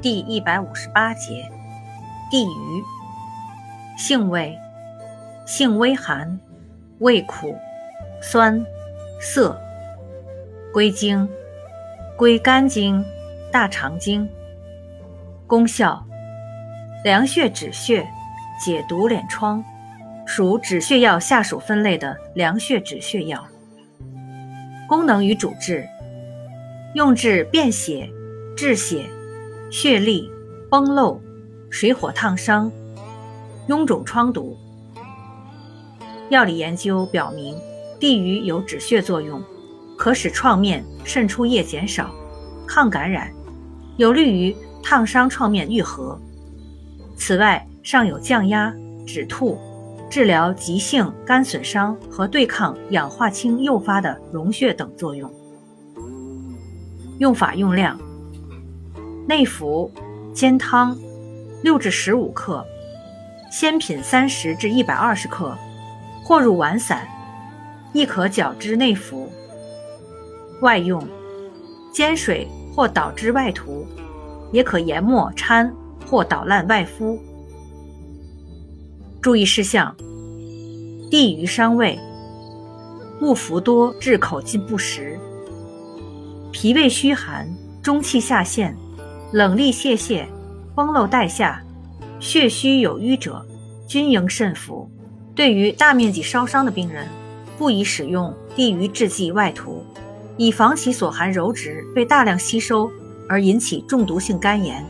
第一百五十八节，地榆，性味，性微寒，味苦，酸，涩。归经，归肝经、大肠经。功效，凉血止血，解毒敛疮，属止血药下属分类的凉血止血药。功能与主治，用治便血、滞血。血痢、崩漏、水火烫伤、臃肿疮毒。药理研究表明，地榆有止血作用，可使创面渗出液减少，抗感染，有利于烫伤创面愈合。此外，尚有降压、止吐、治疗急性肝损伤和对抗氧化氢诱发的溶血等作用。用法用量。内服，煎汤，六至十五克，鲜品三十至一百二十克，或入丸散，亦可绞汁内服。外用，煎水或捣汁外涂，也可研末掺或捣烂外敷。注意事项：地榆伤胃，勿服多致口进不食。脾胃虚寒，中气下陷。冷痢泄泻、崩漏带下、血虚有瘀者，均应慎服。对于大面积烧伤的病人，不宜使用地榆制剂外涂，以防其所含鞣质被大量吸收而引起中毒性肝炎。